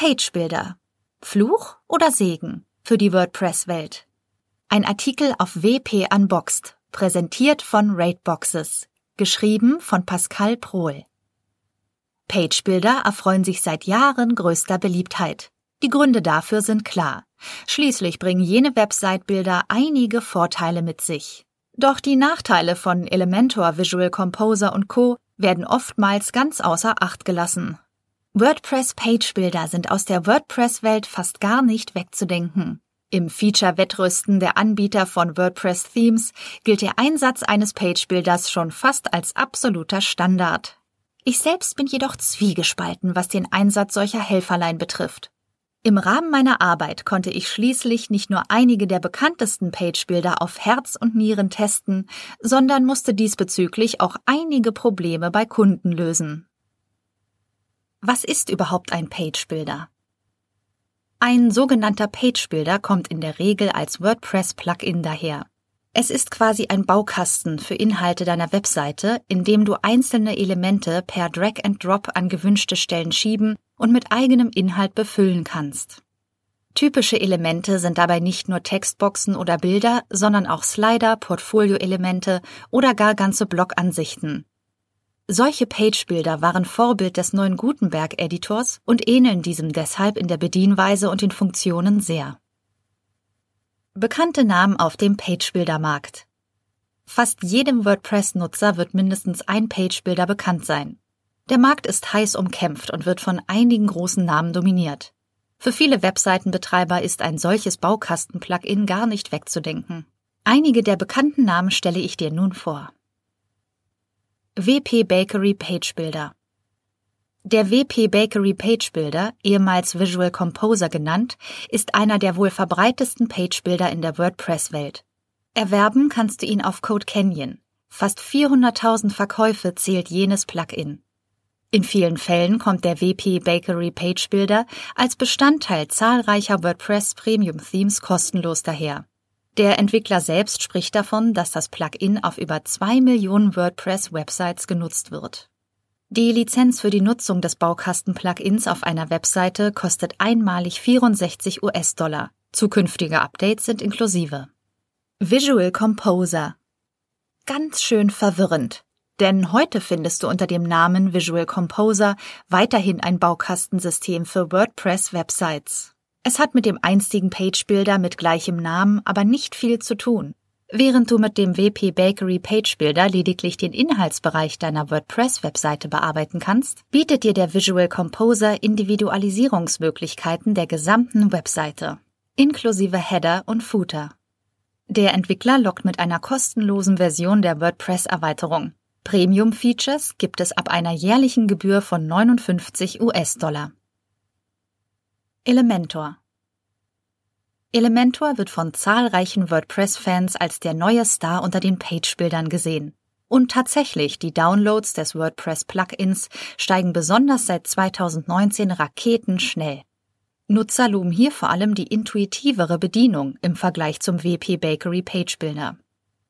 Page-Builder. Fluch oder Segen für die WordPress-Welt? Ein Artikel auf WP Unboxed, präsentiert von Rateboxes, geschrieben von Pascal Prohl. Page-Builder erfreuen sich seit Jahren größter Beliebtheit. Die Gründe dafür sind klar. Schließlich bringen jene Website-Bilder einige Vorteile mit sich. Doch die Nachteile von Elementor, Visual Composer und Co. werden oftmals ganz außer Acht gelassen. WordPress-Page-Bilder sind aus der WordPress-Welt fast gar nicht wegzudenken. Im Feature-Wettrüsten der Anbieter von WordPress-Themes gilt der Einsatz eines Page-Bilders schon fast als absoluter Standard. Ich selbst bin jedoch zwiegespalten, was den Einsatz solcher Helferlein betrifft. Im Rahmen meiner Arbeit konnte ich schließlich nicht nur einige der bekanntesten Page-Bilder auf Herz und Nieren testen, sondern musste diesbezüglich auch einige Probleme bei Kunden lösen. Was ist überhaupt ein Page-Builder? Ein sogenannter Page-Builder kommt in der Regel als WordPress-Plugin daher. Es ist quasi ein Baukasten für Inhalte deiner Webseite, in dem du einzelne Elemente per Drag and Drop an gewünschte Stellen schieben und mit eigenem Inhalt befüllen kannst. Typische Elemente sind dabei nicht nur Textboxen oder Bilder, sondern auch Slider, Portfolioelemente oder gar ganze Blogansichten. Solche Page-Bilder waren Vorbild des neuen Gutenberg-Editors und ähneln diesem deshalb in der Bedienweise und den Funktionen sehr. Bekannte Namen auf dem Page-Builder-Markt. Fast jedem WordPress-Nutzer wird mindestens ein Page-Builder bekannt sein. Der Markt ist heiß umkämpft und wird von einigen großen Namen dominiert. Für viele Webseitenbetreiber ist ein solches Baukasten-Plugin gar nicht wegzudenken. Einige der bekannten Namen stelle ich dir nun vor. WP Bakery Page Builder der WP Bakery Page Builder, ehemals Visual Composer genannt, ist einer der wohl verbreitesten Page Builder in der WordPress-Welt. Erwerben kannst du ihn auf Code Canyon. Fast 400.000 Verkäufe zählt jenes Plugin. In vielen Fällen kommt der WP Bakery Page Builder als Bestandteil zahlreicher WordPress Premium Themes kostenlos daher. Der Entwickler selbst spricht davon, dass das Plugin auf über zwei Millionen WordPress-Websites genutzt wird. Die Lizenz für die Nutzung des Baukasten-Plugins auf einer Webseite kostet einmalig 64 US-Dollar. Zukünftige Updates sind inklusive. Visual Composer. Ganz schön verwirrend. Denn heute findest du unter dem Namen Visual Composer weiterhin ein Baukastensystem für WordPress-Websites. Es hat mit dem einstigen Page Builder mit gleichem Namen aber nicht viel zu tun. Während du mit dem WP Bakery Page Builder lediglich den Inhaltsbereich deiner WordPress-Webseite bearbeiten kannst, bietet dir der Visual Composer Individualisierungsmöglichkeiten der gesamten Webseite, inklusive Header und Footer. Der Entwickler lockt mit einer kostenlosen Version der WordPress-Erweiterung. Premium-Features gibt es ab einer jährlichen Gebühr von 59 US-Dollar. Elementor Elementor wird von zahlreichen WordPress-Fans als der neue Star unter den Page-Bildern gesehen. Und tatsächlich, die Downloads des WordPress-Plugins steigen besonders seit 2019 raketenschnell. Nutzer loben hier vor allem die intuitivere Bedienung im Vergleich zum WP Bakery Page Builder.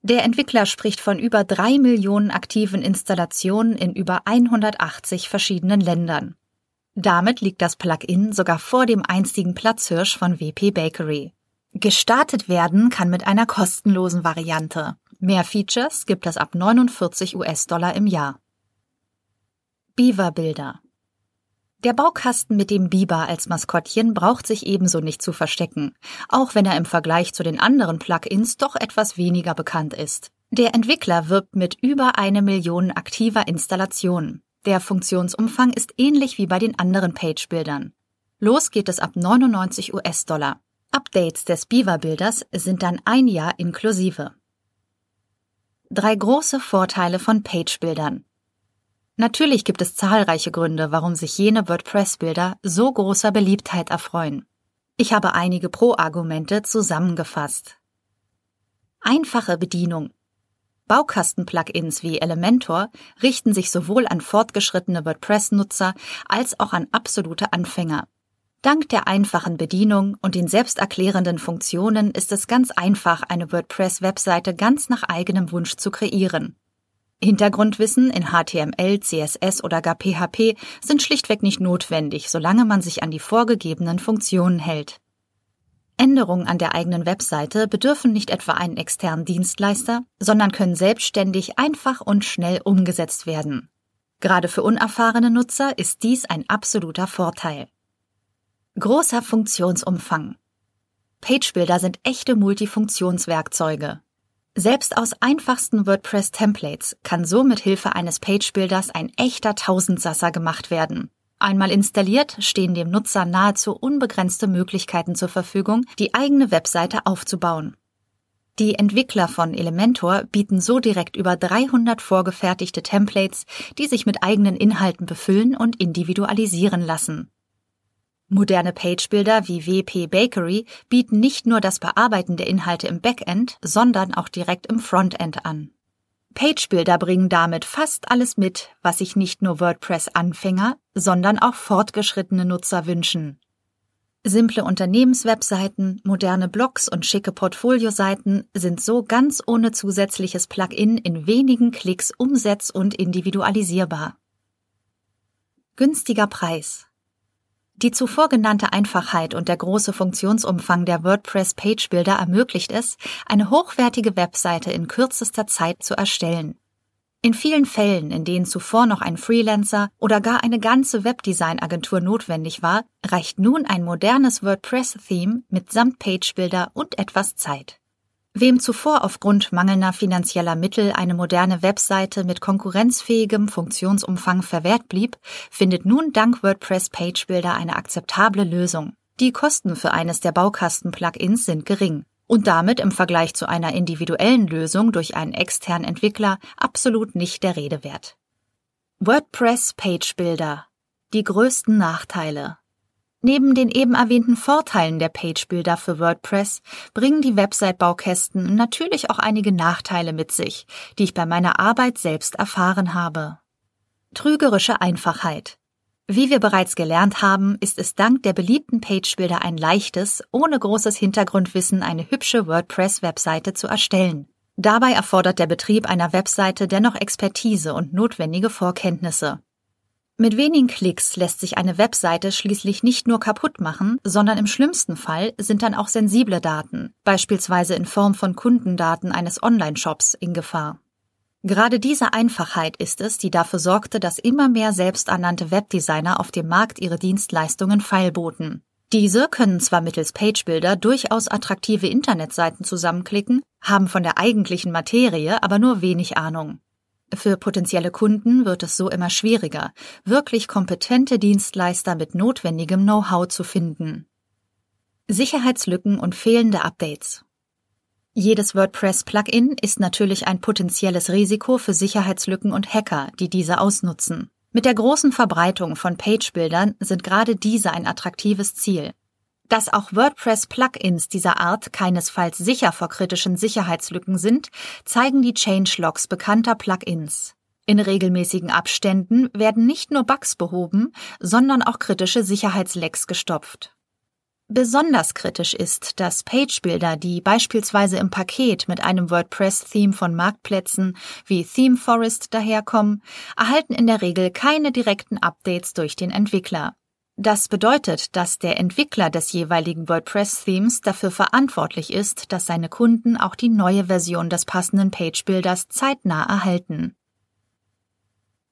Der Entwickler spricht von über drei Millionen aktiven Installationen in über 180 verschiedenen Ländern. Damit liegt das Plugin sogar vor dem einstigen Platzhirsch von WP Bakery. Gestartet werden kann mit einer kostenlosen Variante. Mehr Features gibt es ab 49 US-Dollar im Jahr. Beaver-Bilder. Der Baukasten mit dem Biber als Maskottchen braucht sich ebenso nicht zu verstecken, auch wenn er im Vergleich zu den anderen Plugins doch etwas weniger bekannt ist. Der Entwickler wirbt mit über eine Million aktiver Installationen. Der Funktionsumfang ist ähnlich wie bei den anderen Page-Bildern. Los geht es ab 99 US-Dollar. Updates des Beaver-Bilders sind dann ein Jahr inklusive. Drei große Vorteile von Page-Bildern. Natürlich gibt es zahlreiche Gründe, warum sich jene WordPress-Bilder so großer Beliebtheit erfreuen. Ich habe einige Pro-Argumente zusammengefasst. Einfache Bedienung. Baukasten-Plugins wie Elementor richten sich sowohl an fortgeschrittene WordPress-Nutzer als auch an absolute Anfänger. Dank der einfachen Bedienung und den selbsterklärenden Funktionen ist es ganz einfach, eine WordPress-Webseite ganz nach eigenem Wunsch zu kreieren. Hintergrundwissen in HTML, CSS oder gar PHP sind schlichtweg nicht notwendig, solange man sich an die vorgegebenen Funktionen hält. Änderungen an der eigenen Webseite bedürfen nicht etwa einen externen Dienstleister, sondern können selbstständig einfach und schnell umgesetzt werden. Gerade für unerfahrene Nutzer ist dies ein absoluter Vorteil. Großer Funktionsumfang. Pagebuilder sind echte Multifunktionswerkzeuge. Selbst aus einfachsten WordPress-Templates kann so mit Hilfe eines Pagebuilders ein echter Tausendsasser gemacht werden. Einmal installiert, stehen dem Nutzer nahezu unbegrenzte Möglichkeiten zur Verfügung, die eigene Webseite aufzubauen. Die Entwickler von Elementor bieten so direkt über 300 vorgefertigte Templates, die sich mit eigenen Inhalten befüllen und individualisieren lassen. Moderne Pagebuilder wie WP Bakery bieten nicht nur das Bearbeiten der Inhalte im Backend, sondern auch direkt im Frontend an. Pagebuilder bringen damit fast alles mit, was sich nicht nur WordPress-Anfänger, sondern auch fortgeschrittene Nutzer wünschen. Simple Unternehmenswebseiten, moderne Blogs und schicke Portfolioseiten sind so ganz ohne zusätzliches Plugin in wenigen Klicks umsetz- und individualisierbar. Günstiger Preis. Die zuvor genannte Einfachheit und der große Funktionsumfang der WordPress Page Builder ermöglicht es, eine hochwertige Webseite in kürzester Zeit zu erstellen. In vielen Fällen, in denen zuvor noch ein Freelancer oder gar eine ganze Webdesign-Agentur notwendig war, reicht nun ein modernes WordPress-Theme mitsamt Page Builder und etwas Zeit. Wem zuvor aufgrund mangelnder finanzieller Mittel eine moderne Webseite mit konkurrenzfähigem Funktionsumfang verwehrt blieb, findet nun dank WordPress Page Builder eine akzeptable Lösung. Die Kosten für eines der Baukasten-Plugins sind gering und damit im Vergleich zu einer individuellen Lösung durch einen externen Entwickler absolut nicht der Rede wert. WordPress Page Builder. Die größten Nachteile. Neben den eben erwähnten Vorteilen der Page-Builder für WordPress bringen die Website-Baukästen natürlich auch einige Nachteile mit sich, die ich bei meiner Arbeit selbst erfahren habe. Trügerische Einfachheit. Wie wir bereits gelernt haben, ist es dank der beliebten Page-Builder ein leichtes, ohne großes Hintergrundwissen eine hübsche WordPress-Webseite zu erstellen. Dabei erfordert der Betrieb einer Webseite dennoch Expertise und notwendige Vorkenntnisse. Mit wenigen Klicks lässt sich eine Webseite schließlich nicht nur kaputt machen, sondern im schlimmsten Fall sind dann auch sensible Daten, beispielsweise in Form von Kundendaten eines Online-Shops, in Gefahr. Gerade diese Einfachheit ist es, die dafür sorgte, dass immer mehr selbsternannte Webdesigner auf dem Markt ihre Dienstleistungen feilboten. Diese können zwar mittels Pagebuilder durchaus attraktive Internetseiten zusammenklicken, haben von der eigentlichen Materie aber nur wenig Ahnung. Für potenzielle Kunden wird es so immer schwieriger, wirklich kompetente Dienstleister mit notwendigem Know-how zu finden. Sicherheitslücken und fehlende Updates. Jedes WordPress-Plugin ist natürlich ein potenzielles Risiko für Sicherheitslücken und Hacker, die diese ausnutzen. Mit der großen Verbreitung von Page-Bildern sind gerade diese ein attraktives Ziel. Dass auch WordPress-Plugins dieser Art keinesfalls sicher vor kritischen Sicherheitslücken sind, zeigen die Changelogs bekannter Plugins. In regelmäßigen Abständen werden nicht nur Bugs behoben, sondern auch kritische Sicherheitslecks gestopft. Besonders kritisch ist, dass Page-Builder, die beispielsweise im Paket mit einem WordPress-Theme von Marktplätzen wie ThemeForest daherkommen, erhalten in der Regel keine direkten Updates durch den Entwickler. Das bedeutet, dass der Entwickler des jeweiligen WordPress-Themes dafür verantwortlich ist, dass seine Kunden auch die neue Version des passenden Page-Builders zeitnah erhalten.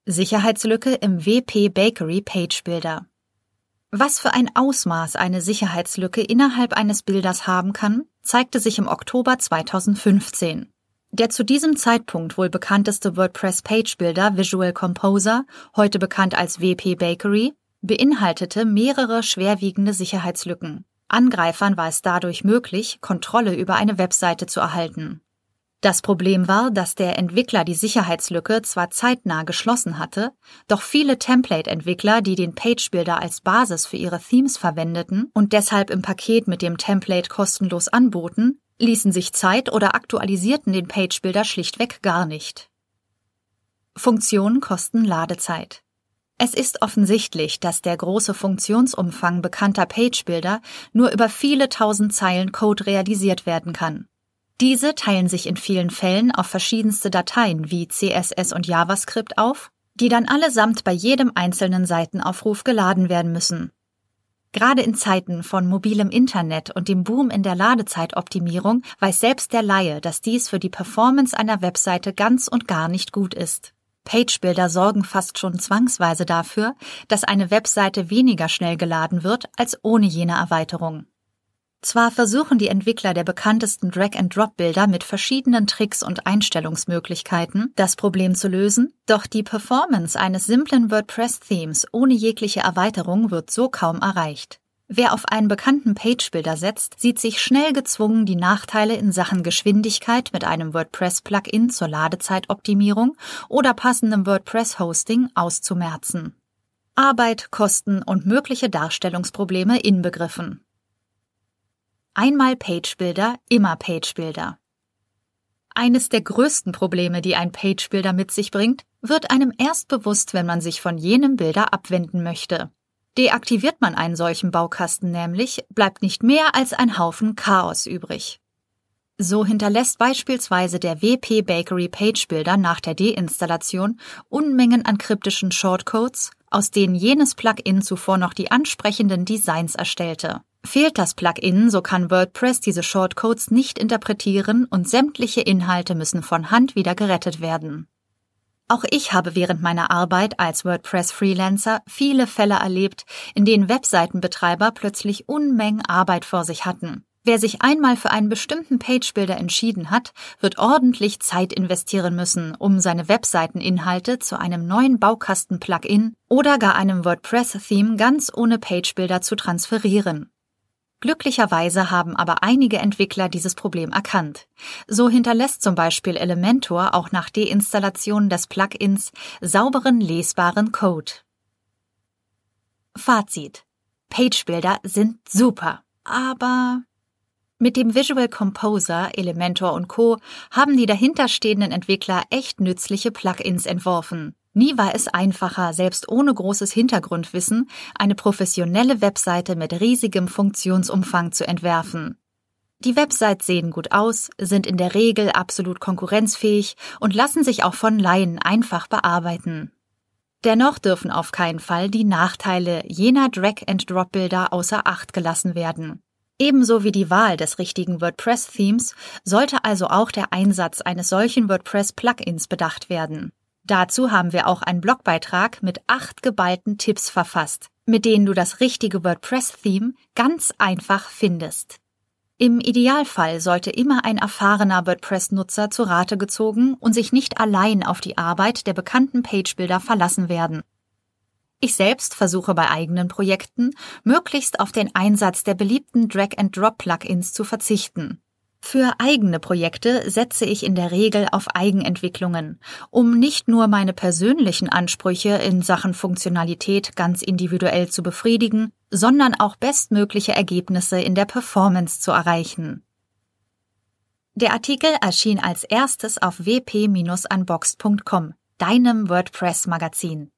Sicherheitslücke im WP Bakery Page Builder. Was für ein Ausmaß eine Sicherheitslücke innerhalb eines Bilders haben kann, zeigte sich im Oktober 2015. Der zu diesem Zeitpunkt wohl bekannteste WordPress Page Builder Visual Composer, heute bekannt als WP Bakery, beinhaltete mehrere schwerwiegende Sicherheitslücken. Angreifern war es dadurch möglich, Kontrolle über eine Webseite zu erhalten. Das Problem war, dass der Entwickler die Sicherheitslücke zwar zeitnah geschlossen hatte, doch viele Template-Entwickler, die den Page-Builder als Basis für ihre Themes verwendeten und deshalb im Paket mit dem Template kostenlos anboten, ließen sich Zeit oder aktualisierten den Page-Builder schlichtweg gar nicht. Funktionen kosten Ladezeit. Es ist offensichtlich, dass der große Funktionsumfang bekannter Page-Builder nur über viele tausend Zeilen Code realisiert werden kann. Diese teilen sich in vielen Fällen auf verschiedenste Dateien wie CSS und JavaScript auf, die dann allesamt bei jedem einzelnen Seitenaufruf geladen werden müssen. Gerade in Zeiten von mobilem Internet und dem Boom in der Ladezeitoptimierung weiß selbst der Laie, dass dies für die Performance einer Webseite ganz und gar nicht gut ist. Pagebuilder sorgen fast schon zwangsweise dafür, dass eine Webseite weniger schnell geladen wird als ohne jene Erweiterung. Zwar versuchen die Entwickler der bekanntesten Drag-and-Drop-Bilder mit verschiedenen Tricks und Einstellungsmöglichkeiten das Problem zu lösen, doch die Performance eines simplen WordPress-Themes ohne jegliche Erweiterung wird so kaum erreicht. Wer auf einen bekannten Page-Builder setzt, sieht sich schnell gezwungen, die Nachteile in Sachen Geschwindigkeit mit einem WordPress-Plugin zur Ladezeitoptimierung oder passendem WordPress-Hosting auszumerzen. Arbeit, Kosten und mögliche Darstellungsprobleme inbegriffen. Einmal Pagebuilder, immer Pagebuilder. Eines der größten Probleme, die ein Pagebuilder mit sich bringt, wird einem erst bewusst, wenn man sich von jenem Bilder abwenden möchte. Deaktiviert man einen solchen Baukasten nämlich, bleibt nicht mehr als ein Haufen Chaos übrig. So hinterlässt beispielsweise der WP Bakery Pagebuilder nach der Deinstallation Unmengen an kryptischen Shortcodes, aus denen jenes Plugin zuvor noch die ansprechenden Designs erstellte. Fehlt das Plugin, so kann WordPress diese Shortcodes nicht interpretieren und sämtliche Inhalte müssen von Hand wieder gerettet werden. Auch ich habe während meiner Arbeit als WordPress-Freelancer viele Fälle erlebt, in denen Webseitenbetreiber plötzlich Unmengen Arbeit vor sich hatten. Wer sich einmal für einen bestimmten Pagebuilder entschieden hat, wird ordentlich Zeit investieren müssen, um seine Webseiteninhalte zu einem neuen Baukasten-Plugin oder gar einem WordPress-Theme ganz ohne Pagebuilder zu transferieren. Glücklicherweise haben aber einige Entwickler dieses Problem erkannt. So hinterlässt zum Beispiel Elementor auch nach Deinstallation des Plugins sauberen, lesbaren Code. Fazit. Pagebuilder sind super, aber mit dem Visual Composer, Elementor und Co. haben die dahinterstehenden Entwickler echt nützliche Plugins entworfen. Nie war es einfacher, selbst ohne großes Hintergrundwissen eine professionelle Webseite mit riesigem Funktionsumfang zu entwerfen. Die Websites sehen gut aus, sind in der Regel absolut konkurrenzfähig und lassen sich auch von Laien einfach bearbeiten. Dennoch dürfen auf keinen Fall die Nachteile jener Drag-and-Drop-Bilder außer Acht gelassen werden. Ebenso wie die Wahl des richtigen WordPress-Themes sollte also auch der Einsatz eines solchen WordPress-Plugins bedacht werden. Dazu haben wir auch einen Blogbeitrag mit acht geballten Tipps verfasst, mit denen du das richtige WordPress-Theme ganz einfach findest. Im Idealfall sollte immer ein erfahrener WordPress-Nutzer zu Rate gezogen und sich nicht allein auf die Arbeit der bekannten Pagebuilder verlassen werden. Ich selbst versuche bei eigenen Projekten möglichst auf den Einsatz der beliebten Drag-and-Drop-Plugins zu verzichten. Für eigene Projekte setze ich in der Regel auf Eigenentwicklungen, um nicht nur meine persönlichen Ansprüche in Sachen Funktionalität ganz individuell zu befriedigen, sondern auch bestmögliche Ergebnisse in der Performance zu erreichen. Der Artikel erschien als erstes auf wp-unboxed.com, deinem WordPress-Magazin.